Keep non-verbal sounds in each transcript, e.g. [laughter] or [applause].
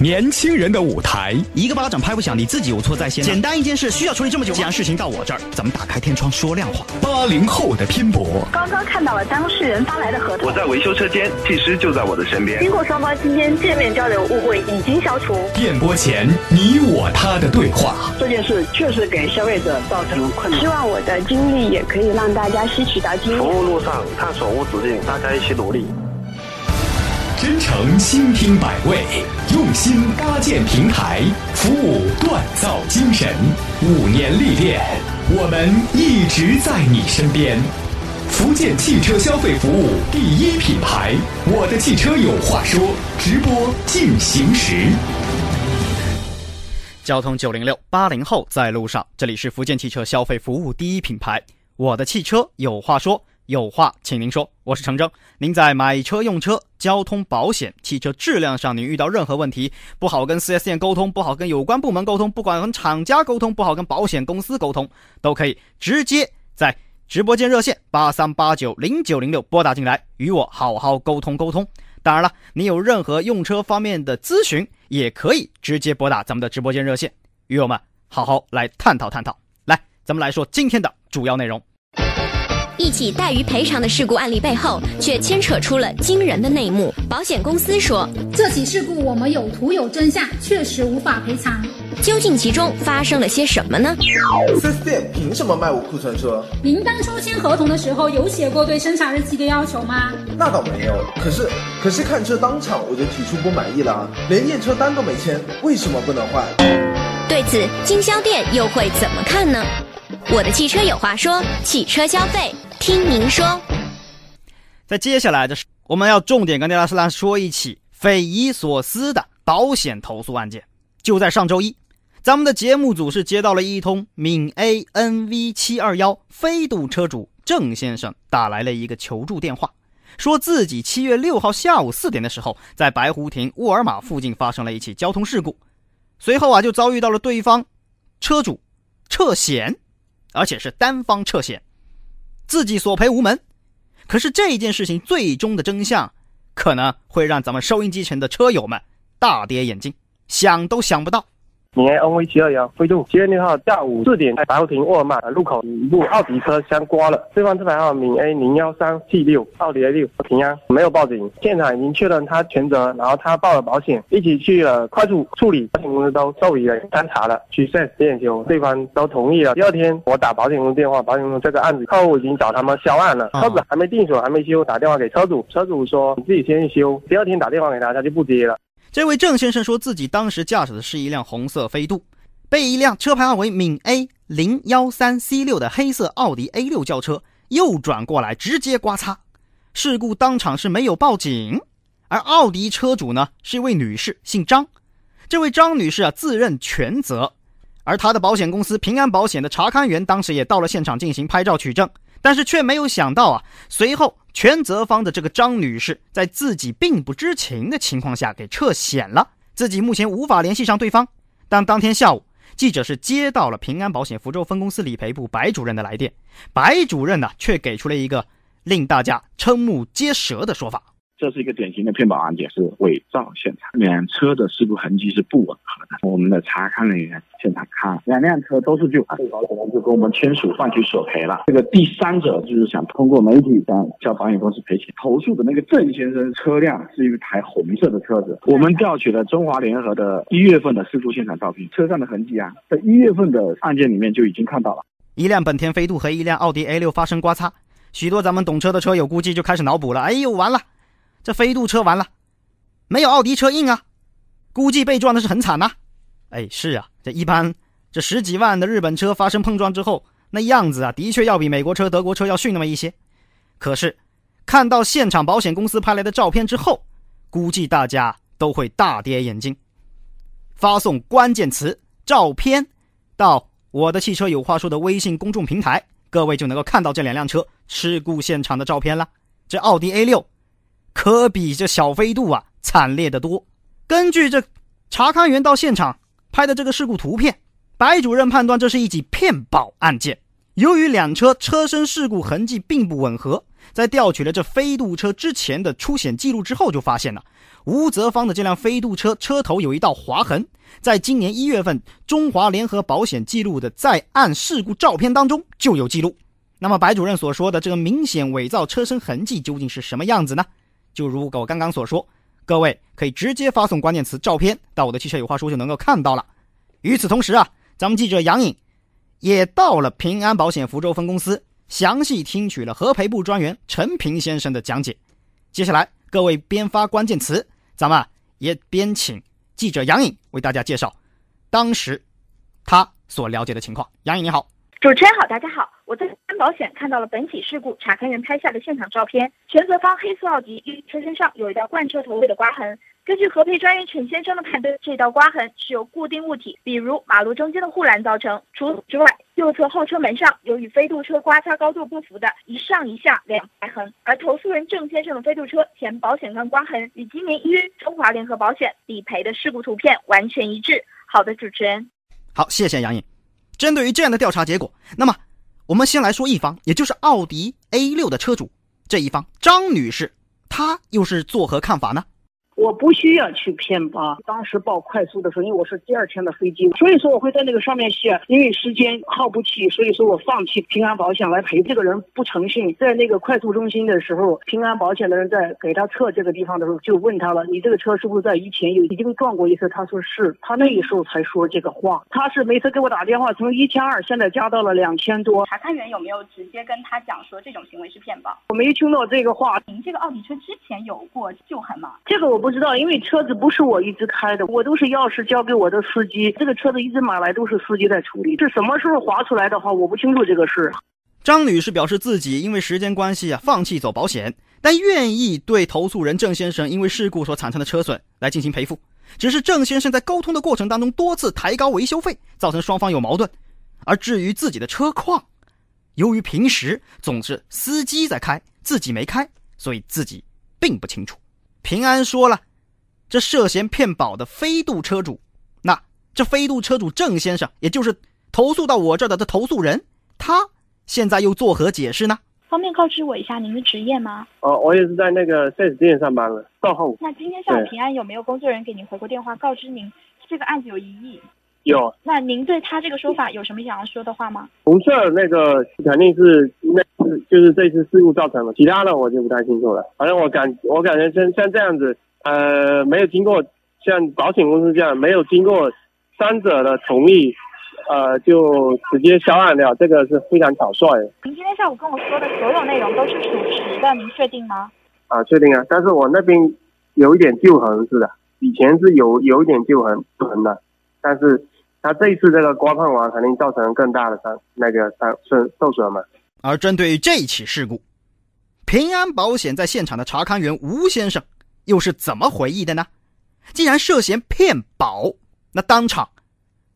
年轻人的舞台，一个巴掌拍不响，你自己有错在先。简单一件事需要处理这么久，既然事情到我这儿，咱们打开天窗说亮话。八零后的拼搏，刚刚看到了当事人发来的合同。我在维修车间，技师就在我的身边。经过双方今天见面交流，误会已经消除。电波前你我他的对话，这件事确实给消费者造成困难。希望我的经历也可以让大家吸取到经验。服务路上探索无止境，大家一起努力。真诚倾听百味，用心搭建平台，服务锻造精神。五年历练，我们一直在你身边。福建汽车消费服务第一品牌，我的汽车有话说，直播进行时。交通九零六八零后在路上，这里是福建汽车消费服务第一品牌，我的汽车有话说。有话请您说，我是程铮。您在买车、用车、交通保险、汽车质量上，您遇到任何问题，不好跟 4S 店沟通，不好跟有关部门沟通，不管跟厂家沟通，不好跟保险公司沟通，都可以直接在直播间热线八三八九零九零六拨打进来，与我好好沟通沟通。当然了，你有任何用车方面的咨询，也可以直接拨打咱们的直播间热线，与我们好好来探讨探讨。来，咱们来说今天的主要内容。一起怠于赔偿的事故案例背后，却牵扯出了惊人的内幕。保险公司说，这起事故我们有图有真相，确实无法赔偿。究竟其中发生了些什么呢四 S 店凭什么卖我库存车？您当初签合同的时候有写过对生产日期的要求吗？那倒没有。可是，可是看车当场我就提出不满意了，连验车单都没签，为什么不能换？对此，经销店又会怎么看呢？我的汽车有话说，汽车消费。听您说，在接下来的，我们要重点跟大家来说一起匪夷所思的保险投诉案件。就在上周一，咱们的节目组是接到了一通闽 A N V 七二幺飞度车主郑先生打来了一个求助电话，说自己七月六号下午四点的时候，在白湖亭沃尔玛附近发生了一起交通事故，随后啊就遭遇到了对方车主撤险，而且是单方撤险。自己索赔无门，可是这件事情最终的真相，可能会让咱们收音机前的车友们大跌眼镜，想都想不到。闽 A N V 七二幺飞度，七月六号下午四点，在白湖亭沃尔玛路口，与一部奥迪车相刮了。对方车牌号闽 A 零幺三 T 六，奥迪 A 六，平安，没有报警。现场已经确认他全责，然后他报了保险，一起去了快速处理，保险公司都受理了勘查了，去 4S 店修，对方都同意了。第二天我打保险公司电话，保险公司这个案子客户已经找他们销案了，车子还没定损，还没修，打电话给车主，车主说你自己先去修。第二天打电话给他，他就不接了。这位郑先生说自己当时驾驶的是一辆红色飞度。被一辆车牌号为闽 A 零幺三 C 六的黑色奥迪 A 六轿车右转过来，直接刮擦。事故当场是没有报警，而奥迪车主呢是一位女士，姓张。这位张女士啊自认全责，而她的保险公司平安保险的查勘员当时也到了现场进行拍照取证，但是却没有想到啊，随后全责方的这个张女士在自己并不知情的情况下给撤险了，自己目前无法联系上对方。但当天下午。记者是接到了平安保险福州分公司理赔部白主任的来电，白主任呢却给出了一个令大家瞠目结舌的说法。这是一个典型的骗保案件，是伪造现场，两车的事故痕迹是不吻合的。我们的查勘人员现场看，两辆车都是旧款，保险公司跟我们签署换取索赔了。这个第三者就是想通过媒体向叫保险公司赔钱。投诉的那个郑先生车辆是一台红色的车子，我们调取了中华联合的一月份的事故现场照片，车上的痕迹啊，在一月份的案件里面就已经看到了。一辆本田飞度和一辆奥迪 A 六发生刮擦，许多咱们懂车的车友估计就开始脑补了，哎呦，完了。这飞度车完了，没有奥迪车硬啊，估计被撞的是很惨呐。哎，是啊，这一般这十几万的日本车发生碰撞之后，那样子啊，的确要比美国车、德国车要逊那么一些。可是看到现场保险公司拍来的照片之后，估计大家都会大跌眼镜。发送关键词“照片”到我的汽车有话说的微信公众平台，各位就能够看到这两辆车事故现场的照片了。这奥迪 A 六。可比这小飞度啊惨烈的多。根据这查勘员到现场拍的这个事故图片，白主任判断这是一起骗保案件。由于两车车身事故痕迹并不吻合，在调取了这飞度车之前的出险记录之后，就发现了吴泽芳的这辆飞度车车头有一道划痕，在今年一月份中华联合保险记录的在案事故照片当中就有记录。那么白主任所说的这个明显伪造车身痕迹究竟是什么样子呢？就如我刚刚所说，各位可以直接发送关键词“照片”到我的汽车有话说就能够看到了。与此同时啊，咱们记者杨颖也到了平安保险福州分公司，详细听取了核赔部专员陈平先生的讲解。接下来各位边发关键词，咱们也边请记者杨颖为大家介绍当时他所了解的情况。杨颖你好。主持人好，大家好，我在安保险看到了本起事故查勘员拍下的现场照片。全责方黑色奥迪车身上有一道贯彻头尾的刮痕。根据核赔专员陈先生的判断，这道刮痕是由固定物体，比如马路中间的护栏造成。除此之外，右侧后车门上有与飞度车刮擦高度不符的一上一下两排痕，而投诉人郑先生的飞度车前保险杠刮痕与今年一月中华联合保险理赔的事故图片完全一致。好的，主持人，好，谢谢杨颖。针对于这样的调查结果，那么我们先来说一方，也就是奥迪 A 六的车主这一方，张女士，她又是作何看法呢？我不需要去骗保。当时报快速的时候，因为我是第二天的飞机，所以说我会在那个上面写，因为时间耗不起，所以说我放弃平安保险来赔。这个人不诚信，在那个快速中心的时候，平安保险的人在给他测这个地方的时候，就问他了：“你这个车是不是在以前有已经撞过一次？”他说是。他那个时候才说这个话。他是每次给我打电话，从一千二现在加到了两千多。查勘员有没有直接跟他讲说这种行为是骗保？我没听到这个话。您这个奥迪车之前有过旧痕吗？这个我不。不知道，因为车子不是我一直开的，我都是钥匙交给我的司机。这个车子一直买来都是司机在处理，是什么时候划出来的话，我不清楚这个事。张女士表示自己因为时间关系啊，放弃走保险，但愿意对投诉人郑先生因为事故所产生的车损来进行赔付。只是郑先生在沟通的过程当中多次抬高维修费，造成双方有矛盾。而至于自己的车况，由于平时总是司机在开，自己没开，所以自己并不清楚。平安说了，这涉嫌骗保的飞度车主，那这飞度车主郑先生，也就是投诉到我这儿的这投诉人，他现在又作何解释呢？方便告知我一下您的职业吗？哦，我也是在那个 4S 店上班的，售后。那今天下午平安有没有工作人员给您回过电话，告知您这个案子有异议？有。那您对他这个说法有什么想要说的话吗？红色那个肯定是那。就是这次事故造成的，其他的我就不太清楚了。反正我感我感觉像像这样子，呃，没有经过像保险公司这样没有经过三者的同意，呃，就直接销案掉，这个是非常草率。您今天下午跟我说的所有内容都是属实的，您确定吗？啊，确定啊。但是我那边有一点旧痕似的，以前是有有一点旧痕痕的，但是那这一次这个刮碰完，肯定造成更大的伤那个伤损受损嘛。而针对这一起事故，平安保险在现场的查勘员吴先生又是怎么回忆的呢？既然涉嫌骗保，那当场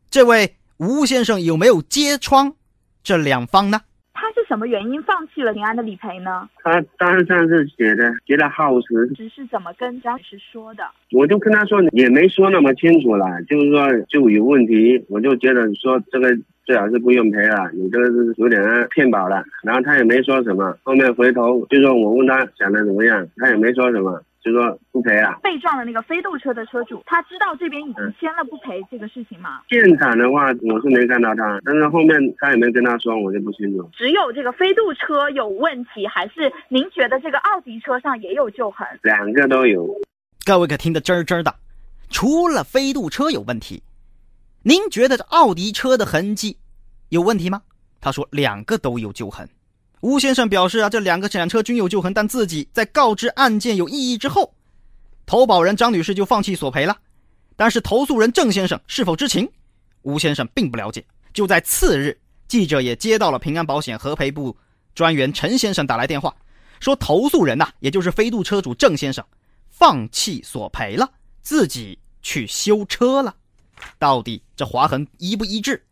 这位吴先生有没有揭穿这两方呢？什么原因放弃了平安的理赔呢？他单上是写的觉得耗时，只是怎么跟张女士说的？我就跟他说，也没说那么清楚了，就是说就有问题，我就觉得说这个。最好是不用赔了，你这个是有点骗保了。然后他也没说什么，后面回头就说我问他想的怎么样，他也没说什么，就说不赔了。被撞的那个飞度车的车主，他知道这边已经签了不赔这个事情吗？现场的话我是没看到他，但是后面他也没跟他说，我就不清楚。只有这个飞度车有问题，还是您觉得这个奥迪车上也有旧痕？两个都有。各位可听得真儿真儿的，除了飞度车有问题。您觉得这奥迪车的痕迹有问题吗？他说两个都有旧痕。吴先生表示啊，这两个检车均有旧痕，但自己在告知案件有异议之后，投保人张女士就放弃索赔了。但是投诉人郑先生是否知情，吴先生并不了解。就在次日，记者也接到了平安保险核赔部专员陈先生打来电话，说投诉人呐，也就是飞度车主郑先生，放弃索赔了，自己去修车了。到底这划痕一不一致？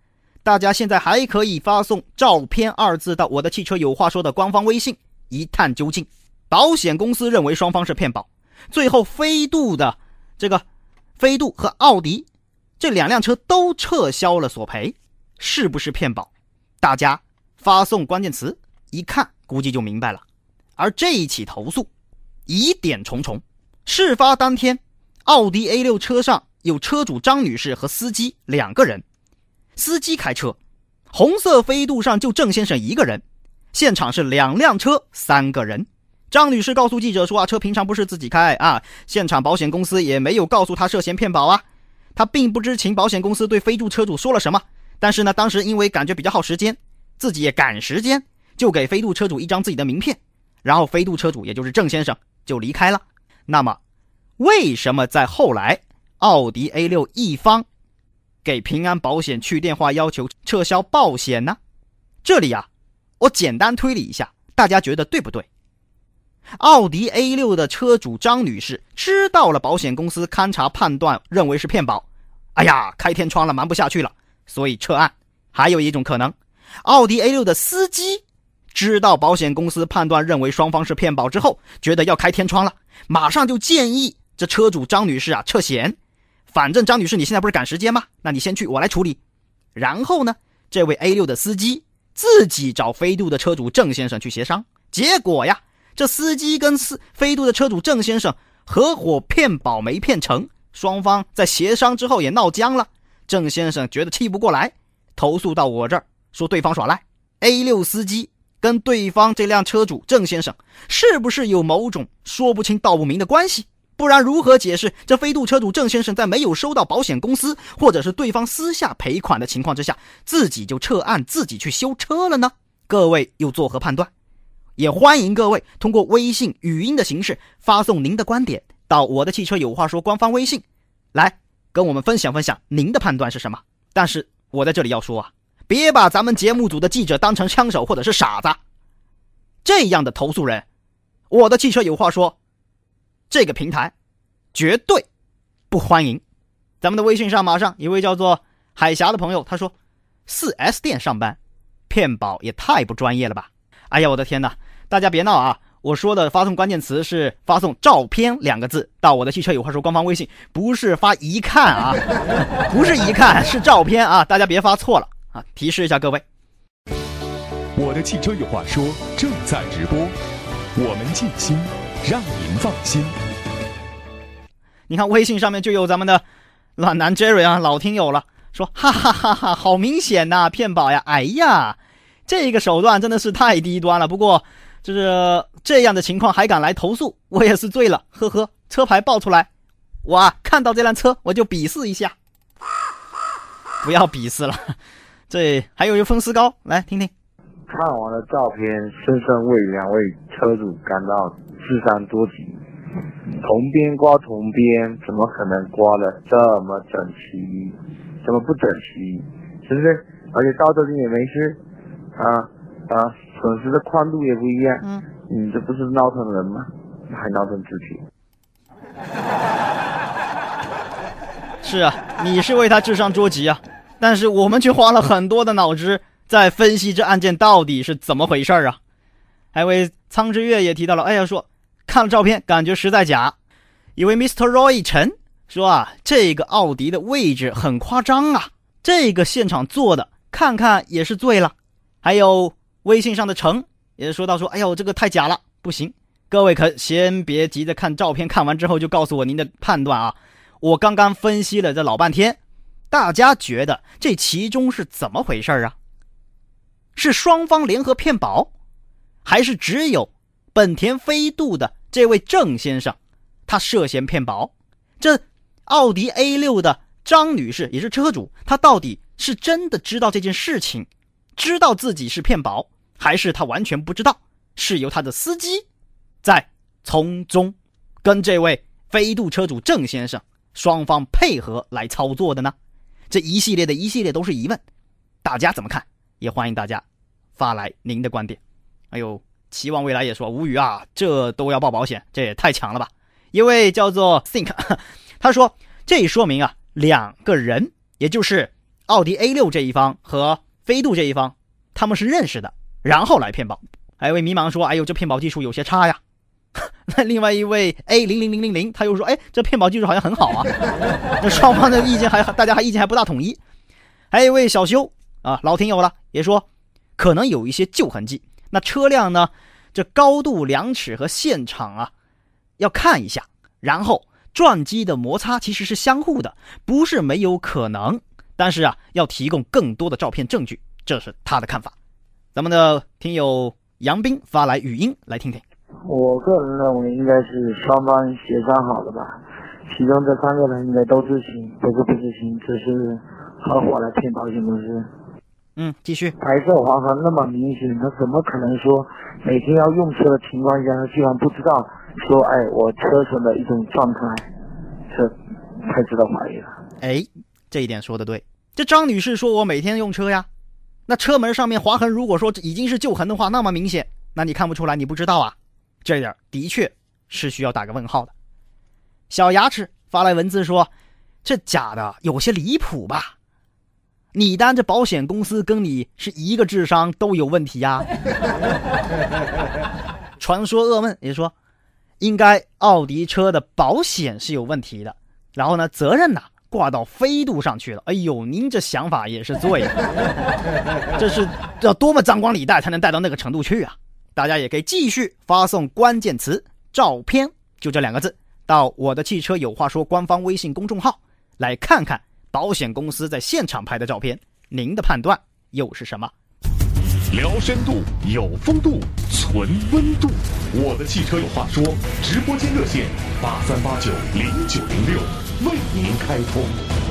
大家现在还可以发送“照片”二字到我的汽车有话说的官方微信一探究竟。保险公司认为双方是骗保，最后飞度的这个飞度和奥迪这两辆车都撤销了索赔，是不是骗保？大家发送关键词一看，估计就明白了。而这一起投诉疑点重重。事发当天，奥迪 A6 车上有车主张女士和司机两个人，司机开车，红色飞度上就郑先生一个人，现场是两辆车三个人。张女士告诉记者说：“啊，车平常不是自己开啊，现场保险公司也没有告诉她涉嫌骗保啊，她并不知情保险公司对飞度车主说了什么。但是呢，当时因为感觉比较耗时间，自己也赶时间，就给飞度车主一张自己的名片，然后飞度车主也就是郑先生就离开了。那么，为什么在后来奥迪 A6 一方给平安保险去电话要求撤销保险呢？这里啊，我简单推理一下，大家觉得对不对？”奥迪 A6 的车主张女士知道了保险公司勘查判断认为是骗保，哎呀，开天窗了，瞒不下去了，所以撤案。还有一种可能，奥迪 A6 的司机知道保险公司判断认为双方是骗保之后，觉得要开天窗了，马上就建议这车主张女士啊撤险。反正张女士你现在不是赶时间吗？那你先去，我来处理。然后呢，这位 A6 的司机自己找飞度的车主郑先生去协商，结果呀。这司机跟司飞度的车主郑先生合伙骗保没骗成，双方在协商之后也闹僵了。郑先生觉得气不过来，投诉到我这儿，说对方耍赖。A6 司机跟对方这辆车主郑先生是不是有某种说不清道不明的关系？不然如何解释这飞度车主郑先生在没有收到保险公司或者是对方私下赔款的情况之下，自己就撤案自己去修车了呢？各位又作何判断？也欢迎各位通过微信语音的形式发送您的观点到我的汽车有话说官方微信，来跟我们分享分享您的判断是什么。但是我在这里要说啊，别把咱们节目组的记者当成枪手或者是傻子，这样的投诉人，我的汽车有话说，这个平台绝对不欢迎。咱们的微信上马上一位叫做海霞的朋友他说四 S 店上班骗保也太不专业了吧。哎呀，我的天哪！大家别闹啊！我说的发送关键词是发送“照片”两个字到我的汽车有话说官方微信，不是发一看啊，[laughs] 不是一看，是照片啊！大家别发错了啊！提示一下各位，我的汽车有话说正在直播，我们尽心让您放心。你看微信上面就有咱们的暖男 Jerry 啊，老听友了，说哈哈哈哈，好明显呐，骗保呀！哎呀。这个手段真的是太低端了。不过，就是这样的情况还敢来投诉，我也是醉了。呵呵，车牌报出来，我啊看到这辆车我就鄙视一下。不要鄙视了，这还有一风丝高，来听听。看完了照片，深深为两位车主感到智商多极。同边刮同边，怎么可能刮的这么整齐？怎么不整齐？是不是？而且到这里也没事。啊啊，损失的宽度也不一样。嗯，你这不是闹腾人吗？还闹腾自己。是啊，你是为他智商捉急啊，但是我们却花了很多的脑汁在分析这案件到底是怎么回事啊。还位苍之月也提到了，哎呀，说看了照片感觉实在假。一位 Mr. Roy 陈说啊，这个奥迪的位置很夸张啊，这个现场做的看看也是醉了。还有微信上的程也说到说，哎呦，这个太假了，不行。各位可先别急着看照片，看完之后就告诉我您的判断啊。我刚刚分析了这老半天，大家觉得这其中是怎么回事啊？是双方联合骗保，还是只有本田飞度的这位郑先生他涉嫌骗保？这奥迪 A6 的张女士也是车主，她到底是真的知道这件事情？知道自己是骗保，还是他完全不知道？是由他的司机在从中跟这位飞度车主郑先生双方配合来操作的呢？这一系列的一系列都是疑问，大家怎么看？也欢迎大家发来您的观点。哎呦，期望未来也说无语啊，这都要报保险，这也太强了吧！一位叫做 Think，[laughs] 他说这说明啊，两个人，也就是奥迪 A 六这一方和。飞度这一方，他们是认识的，然后来骗保。还有位迷茫说：“哎呦，这骗保技术有些差呀。[laughs] ”那另外一位 A 零零零零零，他又说：“哎，这骗保技术好像很好啊。[laughs] ”那双方的意见还大家还意见还不大统一。还有一位小修啊，老听友了，也说可能有一些旧痕迹。那车辆呢，这高度量尺和现场啊，要看一下。然后撞击的摩擦其实是相互的，不是没有可能。但是啊，要提供更多的照片证据，这是他的看法。咱们的听友杨斌发来语音来听听。我个人认为应该是双方协商好的吧，其中这三个人应该都知情，不是不知情，只是合伙来骗保险公司。嗯，继续。白色划痕那么明显，他怎么可能说每天要用车的情况下，他居然不知道说，哎，我车身的一种状态，这太值得怀疑了。哎，这一点说的对。这张女士说我每天用车呀，那车门上面划痕，如果说已经是旧痕的话，那么明显，那你看不出来，你不知道啊？这点的确是需要打个问号的。小牙齿发来文字说：“这假的有些离谱吧？你当这保险公司跟你是一个智商都有问题呀？” [laughs] 传说噩梦也说，应该奥迪车的保险是有问题的，然后呢，责任呢挂到飞度上去了。哎呦，您这想法也是醉了，[laughs] 这是要多么张冠李戴才能带到那个程度去啊？大家也可以继续发送关键词“照片”，就这两个字，到我的汽车有话说官方微信公众号，来看看保险公司在现场拍的照片，您的判断又是什么？聊深度，有风度，存温度。我的汽车有话说，直播间热线八三八九零九零六为您开通。